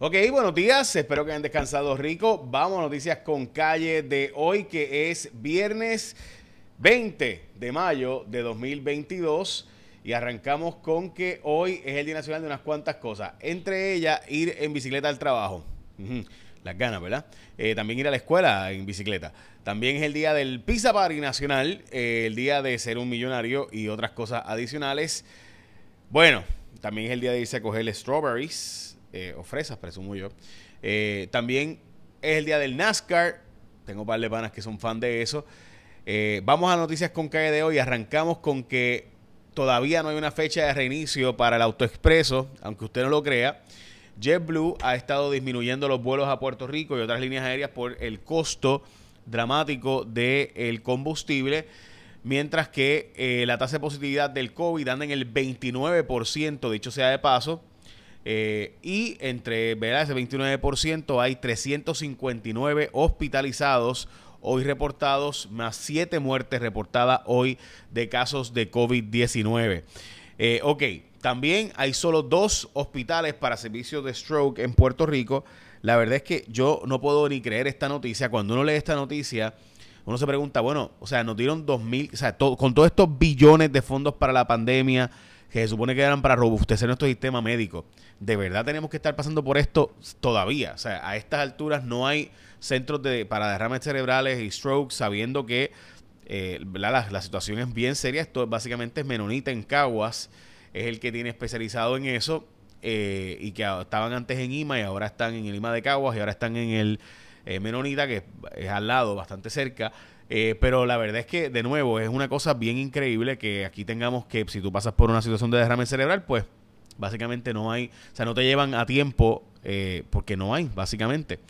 Ok, buenos días, espero que hayan descansado rico. Vamos a noticias con calle de hoy, que es viernes 20 de mayo de 2022. Y arrancamos con que hoy es el Día Nacional de unas cuantas cosas. Entre ellas, ir en bicicleta al trabajo. Las ganas, ¿verdad? Eh, también ir a la escuela en bicicleta. También es el día del Pizza Party Nacional, eh, el día de ser un millonario y otras cosas adicionales. Bueno, también es el día de irse a coger strawberries eh, o fresas, presumo yo. Eh, también es el día del NASCAR. Tengo un par de panas que son fan de eso. Eh, vamos a noticias con calle de hoy. Arrancamos con que todavía no hay una fecha de reinicio para el autoexpreso, aunque usted no lo crea. JetBlue ha estado disminuyendo los vuelos a Puerto Rico y otras líneas aéreas por el costo dramático del combustible mientras que eh, la tasa de positividad del COVID anda en el 29%, dicho sea de paso, eh, y entre ¿verdad? ese 29% hay 359 hospitalizados hoy reportados, más 7 muertes reportadas hoy de casos de COVID-19. Eh, ok, también hay solo dos hospitales para servicios de stroke en Puerto Rico. La verdad es que yo no puedo ni creer esta noticia. Cuando uno lee esta noticia, uno se pregunta, bueno, o sea, nos dieron dos mil, o sea, con todos estos billones de fondos para la pandemia que se supone que eran para robustecer nuestro sistema médico. De verdad tenemos que estar pasando por esto todavía. O sea, a estas alturas no hay centros de, para derrames cerebrales y strokes, sabiendo que eh, la, situación es bien seria. Esto básicamente es Menonita en Caguas, es el que tiene especializado en eso. Eh, y que estaban antes en IMA y ahora están en el IMA de Caguas y ahora están en el eh, Menonita, que es al lado, bastante cerca. Eh, pero la verdad es que, de nuevo, es una cosa bien increíble que aquí tengamos que, si tú pasas por una situación de derrame cerebral, pues básicamente no hay, o sea, no te llevan a tiempo eh, porque no hay, básicamente.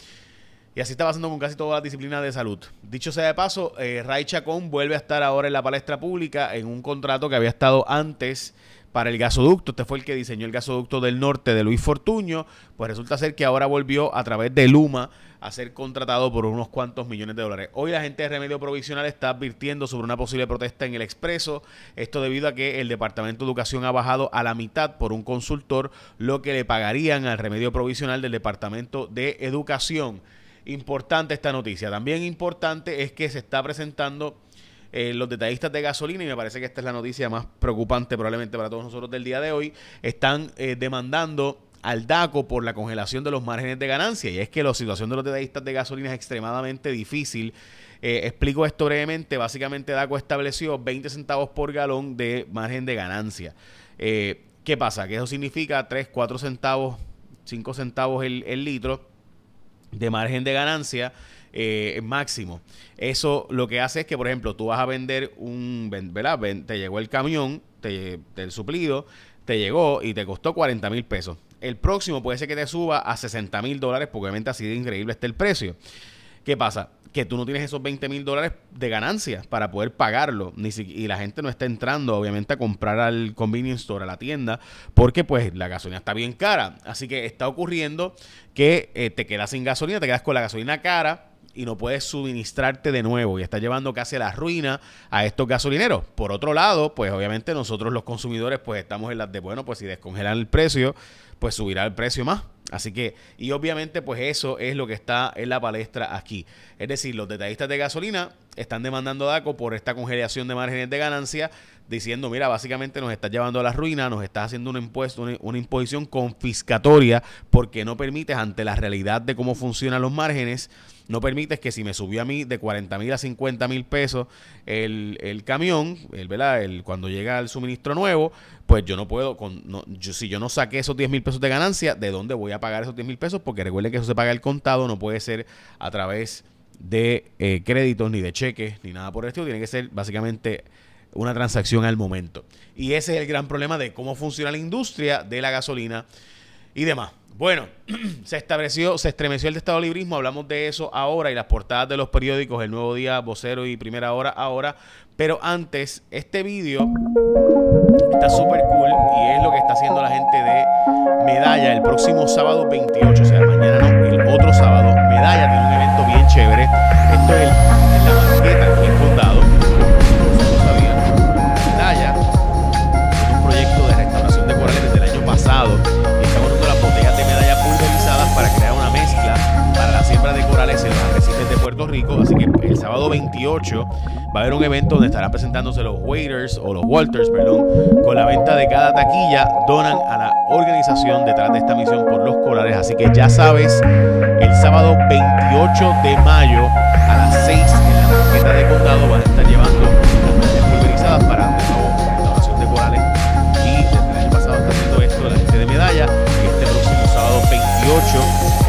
Y así está pasando con casi todas las disciplinas de salud. Dicho sea de paso, eh, Ray Chacón vuelve a estar ahora en la palestra pública en un contrato que había estado antes para el gasoducto. Este fue el que diseñó el gasoducto del norte de Luis Fortuño. Pues resulta ser que ahora volvió a través de Luma a ser contratado por unos cuantos millones de dólares. Hoy la gente de Remedio Provisional está advirtiendo sobre una posible protesta en el expreso. Esto debido a que el Departamento de Educación ha bajado a la mitad por un consultor lo que le pagarían al Remedio Provisional del Departamento de Educación. Importante esta noticia. También importante es que se está presentando eh, los detallistas de gasolina, y me parece que esta es la noticia más preocupante probablemente para todos nosotros del día de hoy, están eh, demandando al DACO por la congelación de los márgenes de ganancia. Y es que la situación de los detallistas de gasolina es extremadamente difícil. Eh, explico esto brevemente. Básicamente DACO estableció 20 centavos por galón de margen de ganancia. ¿Qué pasa? Que eso significa 3, 4 centavos, 5 centavos el, el litro de margen de ganancia eh, máximo. Eso lo que hace es que, por ejemplo, tú vas a vender un, ¿verdad? te llegó el camión te, del suplido, te llegó y te costó 40 mil pesos. El próximo puede ser que te suba a 60 mil dólares porque obviamente así de increíble está el precio. ¿Qué pasa? Que tú no tienes esos 20 mil dólares de ganancias para poder pagarlo. Ni y la gente no está entrando, obviamente, a comprar al convenience store, a la tienda, porque pues la gasolina está bien cara. Así que está ocurriendo que eh, te quedas sin gasolina, te quedas con la gasolina cara y no puedes suministrarte de nuevo y está llevando casi a la ruina a estos gasolineros. Por otro lado, pues obviamente nosotros los consumidores pues estamos en las de, bueno, pues si descongelan el precio, pues subirá el precio más. Así que, y obviamente pues eso es lo que está en la palestra aquí. Es decir, los detallistas de gasolina están demandando a DACO por esta congelación de márgenes de ganancia, diciendo, mira, básicamente nos está llevando a la ruina, nos está haciendo un impuesto, una, imposición confiscatoria porque no permites ante la realidad de cómo funcionan los márgenes no permites que si me subió a mí de 40 mil a 50 mil pesos el, el camión, el, ¿verdad? Cuando llega el suministro nuevo, pues yo no puedo, con, no, si yo no saqué esos 10 mil pesos de ganancia, ¿de dónde voy a pagar esos 10 mil pesos? Porque recuerde que eso se paga el contado, no puede ser a través de eh, créditos, ni de cheques, ni nada por el estilo, tiene que ser básicamente una transacción al momento. Y ese es el gran problema de cómo funciona la industria de la gasolina y demás. Bueno, se estableció, se estremeció el Estado librismo, hablamos de eso ahora y las portadas de los periódicos, El Nuevo Día, Vocero y Primera Hora ahora, pero antes, este vídeo está súper cool y es lo que está haciendo la gente de Medalla el próximo sábado 28, o sea, mañana no, el otro sábado, Medalla tiene un evento bien chévere, esto es en va a haber un evento donde estarán presentándose los Waiters o los Walters, perdón, con la venta de cada taquilla donan a la organización detrás de esta misión por los colares. Así que ya sabes, el sábado 28 de mayo a las 6 en la banqueta de condado van a estar llevando las medallas pulverizadas para la donación de corales. Y desde el año pasado está haciendo esto la gente de medalla. Este próximo sábado 28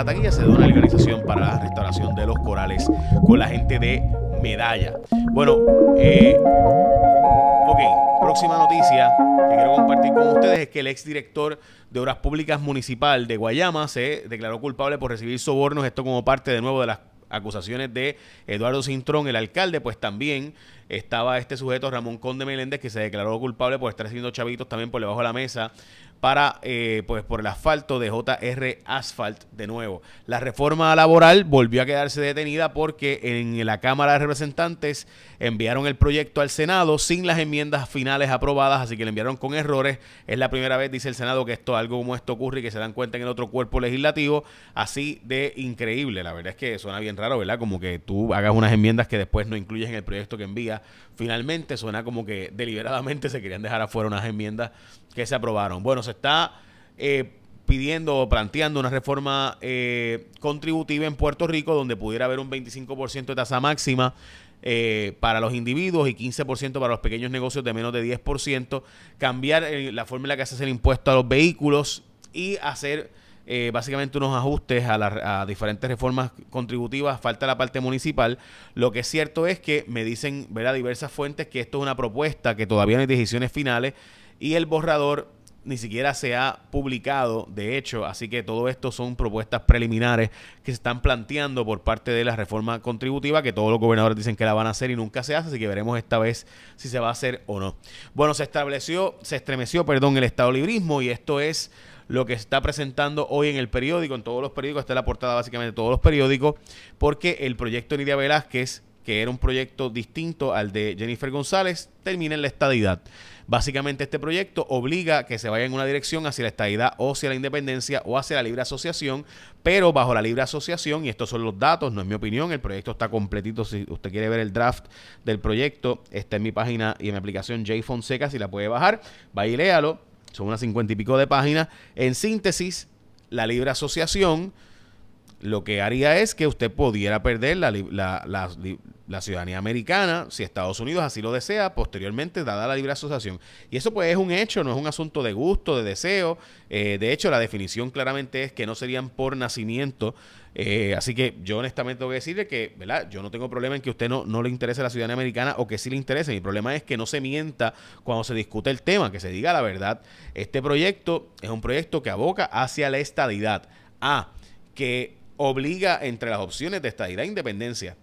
la taquilla se dona a la organización para la restauración de los corales con la gente de medalla. Bueno, eh, ok, próxima noticia que quiero compartir con ustedes es que el exdirector de Obras Públicas Municipal de Guayama se declaró culpable por recibir sobornos, esto como parte de nuevo de las acusaciones de Eduardo Cintrón, el alcalde, pues también estaba este sujeto Ramón Conde Meléndez que se declaró culpable por estar haciendo chavitos también por debajo de la mesa para eh, pues por el asfalto de JR Asphalt de nuevo. La reforma laboral volvió a quedarse detenida porque en la Cámara de Representantes enviaron el proyecto al Senado sin las enmiendas finales aprobadas, así que le enviaron con errores. Es la primera vez, dice el Senado, que esto algo como esto ocurre y que se dan cuenta en el otro cuerpo legislativo, así de increíble. La verdad es que suena bien raro, ¿verdad? Como que tú hagas unas enmiendas que después no incluyes en el proyecto que envía. Finalmente suena como que deliberadamente se querían dejar afuera unas enmiendas que se aprobaron. Bueno, se está eh, pidiendo o planteando una reforma eh, contributiva en Puerto Rico donde pudiera haber un 25% de tasa máxima eh, para los individuos y 15% para los pequeños negocios de menos de 10%, cambiar la forma en la que hace el impuesto a los vehículos y hacer básicamente unos ajustes a, a, diferentes reformas contributivas, falta la parte municipal. Lo que es cierto es que me dicen, a diversas fuentes que esto es una propuesta, que todavía no hay decisiones finales y el borrador ni siquiera se ha publicado, de hecho, así que todo esto son propuestas preliminares que se están planteando por parte de la reforma contributiva, que todos los gobernadores dicen que la van a hacer y nunca se hace, así que veremos esta vez si se va a hacer o no. Bueno, se estableció, se estremeció, perdón, el estado librismo y esto es lo que se está presentando hoy en el periódico, en todos los periódicos, está en la portada básicamente de todos los periódicos, porque el proyecto Nidia Velázquez, que era un proyecto distinto al de Jennifer González, termina en la estadidad. Básicamente este proyecto obliga a que se vaya en una dirección hacia la estadidad o hacia la independencia o hacia la libre asociación, pero bajo la libre asociación, y estos son los datos, no es mi opinión, el proyecto está completito, si usted quiere ver el draft del proyecto, está en mi página y en mi aplicación J Fonseca, si la puede bajar, va y léalo, son unas cincuenta y pico de páginas. En síntesis, la libre asociación lo que haría es que usted pudiera perder la, la, la, ciudadanía americana si Estados Unidos así lo desea posteriormente dada la libre asociación. Y eso pues es un hecho, no es un asunto de gusto, de deseo. Eh, de hecho, la definición claramente es que no serían por nacimiento. Eh, así que yo honestamente tengo que decirle que, ¿verdad? Yo no tengo problema en que a usted no, no le interese la ciudadanía americana o que sí le interese. Mi problema es que no se mienta cuando se discute el tema, que se diga la verdad. Este proyecto es un proyecto que aboca hacia la estadidad. A, que obliga entre las opciones de estadidad e independencia.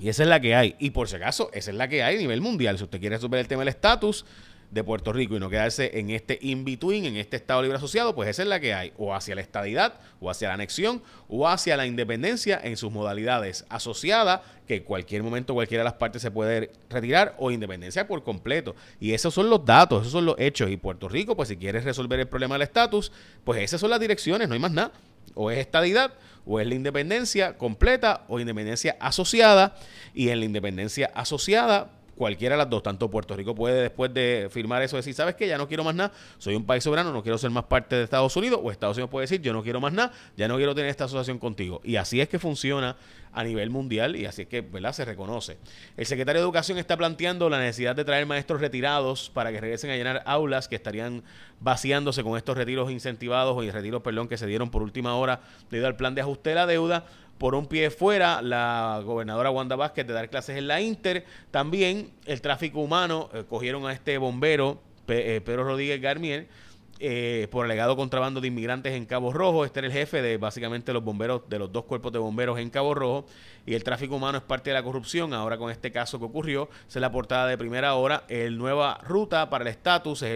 Y esa es la que hay. Y por si acaso, esa es la que hay a nivel mundial. Si usted quiere resolver el tema del estatus de Puerto Rico y no quedarse en este in-between, en este Estado libre asociado, pues esa es la que hay. O hacia la estadidad, o hacia la anexión, o hacia la independencia en sus modalidades asociada, que en cualquier momento cualquiera de las partes se puede retirar, o independencia por completo. Y esos son los datos, esos son los hechos. Y Puerto Rico, pues si quiere resolver el problema del estatus, pues esas son las direcciones, no hay más nada. O es estadidad, o es la independencia completa, o independencia asociada. Y en la independencia asociada, cualquiera de las dos, tanto Puerto Rico puede después de firmar eso decir, ¿sabes qué? Ya no quiero más nada, soy un país soberano, no quiero ser más parte de Estados Unidos, o Estados Unidos puede decir, yo no quiero más nada, ya no quiero tener esta asociación contigo. Y así es que funciona a nivel mundial y así es que, ¿verdad? Se reconoce. El secretario de Educación está planteando la necesidad de traer maestros retirados para que regresen a llenar aulas que estarían vaciándose con estos retiros incentivados o retiros, perdón, que se dieron por última hora debido al plan de ajuste de la deuda por un pie fuera la gobernadora Wanda Vázquez de dar clases en la Inter. También el tráfico humano, eh, cogieron a este bombero, eh, Pedro Rodríguez Garmier, eh, por alegado contrabando de inmigrantes en Cabo Rojo. Este era el jefe de básicamente los bomberos, de los dos cuerpos de bomberos en Cabo Rojo. Y el tráfico humano es parte de la corrupción. Ahora con este caso que ocurrió, es la portada de primera hora. El nueva ruta para el estatus es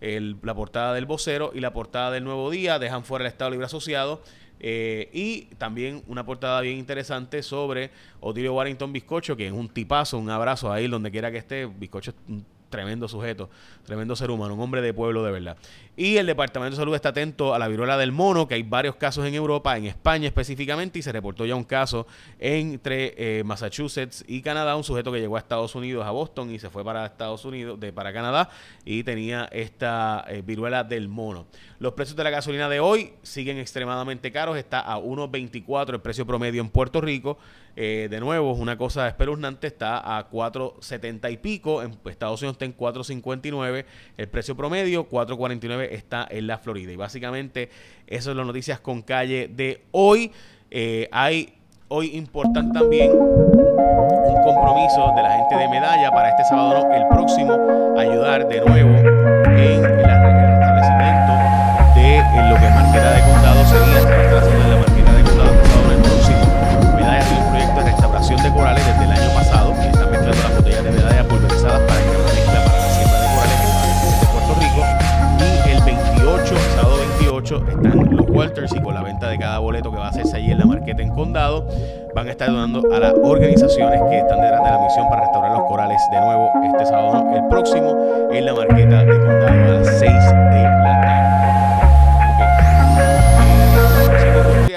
el, la portada del vocero y la portada del nuevo día. Dejan fuera el Estado Libre Asociado eh, y también una portada bien interesante sobre Otilio Warrington Bizcocho, que es un tipazo, un abrazo ahí donde quiera que esté. Bizcocho es un tremendo sujeto, tremendo ser humano, un hombre de pueblo de verdad. Y el Departamento de Salud está atento a la viruela del mono, que hay varios casos en Europa, en España específicamente, y se reportó ya un caso entre eh, Massachusetts y Canadá, un sujeto que llegó a Estados Unidos, a Boston, y se fue para Estados Unidos, de, para Canadá, y tenía esta eh, viruela del mono. Los precios de la gasolina de hoy siguen extremadamente caros, está a 1.24 el precio promedio en Puerto Rico. Eh, de nuevo, una cosa espeluznante, está a 4.70 y pico, en Estados Unidos está en 4.59, el precio promedio 4.49 está en la Florida. Y básicamente, eso es las noticias con calle de hoy. Eh, hay hoy importante también un compromiso de la gente de Medalla para este sábado, el próximo, ayudar de nuevo en el restablecimiento de lo que marqueta de condado sería la marqueta de condado el próximo. Medalla tiene un proyecto de restauración de corales desde el año pasado y está mezclando las botellas de medalla pulverizadas para que 8 están los Walters y con la venta de cada boleto que va a hacerse allí en la marqueta en Condado, van a estar donando a las organizaciones que están detrás de la misión para restaurar los corales de nuevo este sábado, el próximo, en la marqueta de Condado a las 6 de la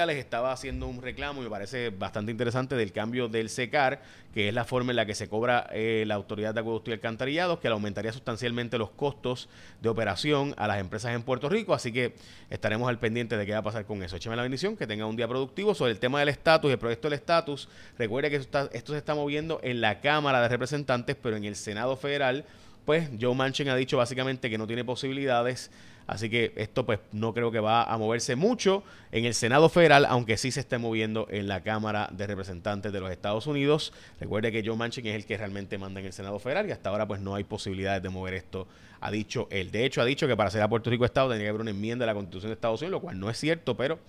les estaba haciendo un reclamo y me parece bastante interesante del cambio del SECAR, que es la forma en la que se cobra eh, la Autoridad de Acueducto y Alcantarillados, que aumentaría sustancialmente los costos de operación a las empresas en Puerto Rico. Así que estaremos al pendiente de qué va a pasar con eso. Écheme la bendición, que tenga un día productivo. Sobre el tema del estatus el proyecto del estatus, recuerde que esto se está moviendo en la Cámara de Representantes, pero en el Senado Federal, pues Joe Manchin ha dicho básicamente que no tiene posibilidades Así que esto pues no creo que va a moverse mucho en el Senado Federal, aunque sí se esté moviendo en la Cámara de Representantes de los Estados Unidos. Recuerde que Joe Manchin es el que realmente manda en el Senado Federal y hasta ahora pues no hay posibilidades de mover esto, ha dicho él. De hecho, ha dicho que para ser a Puerto Rico Estado tendría que haber una enmienda de la Constitución de Estados Unidos, lo cual no es cierto, pero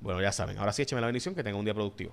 bueno, ya saben. Ahora sí, écheme la bendición, que tenga un día productivo.